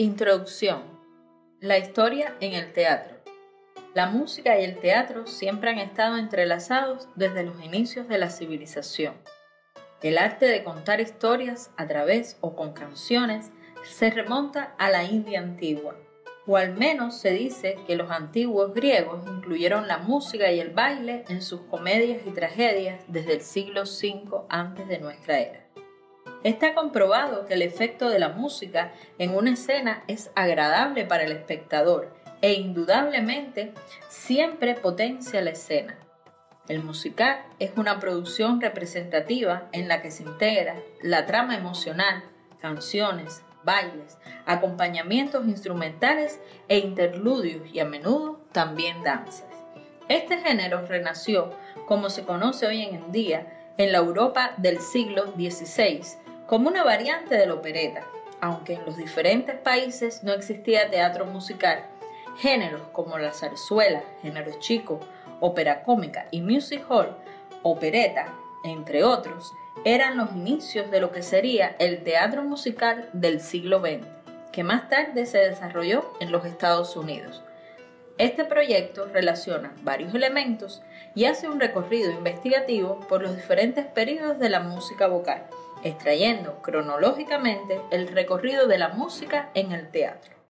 Introducción. La historia en el teatro. La música y el teatro siempre han estado entrelazados desde los inicios de la civilización. El arte de contar historias a través o con canciones se remonta a la India antigua, o al menos se dice que los antiguos griegos incluyeron la música y el baile en sus comedias y tragedias desde el siglo V antes de nuestra era. Está comprobado que el efecto de la música en una escena es agradable para el espectador e indudablemente siempre potencia la escena. El musical es una producción representativa en la que se integra la trama emocional, canciones, bailes, acompañamientos instrumentales e interludios y a menudo también danzas. Este género renació, como se conoce hoy en día, en la Europa del siglo XVI como una variante de la opereta. Aunque en los diferentes países no existía teatro musical, géneros como la zarzuela, género chico, ópera cómica y music hall, opereta, entre otros, eran los inicios de lo que sería el teatro musical del siglo XX, que más tarde se desarrolló en los Estados Unidos. Este proyecto relaciona varios elementos y hace un recorrido investigativo por los diferentes periodos de la música vocal, extrayendo cronológicamente el recorrido de la música en el teatro.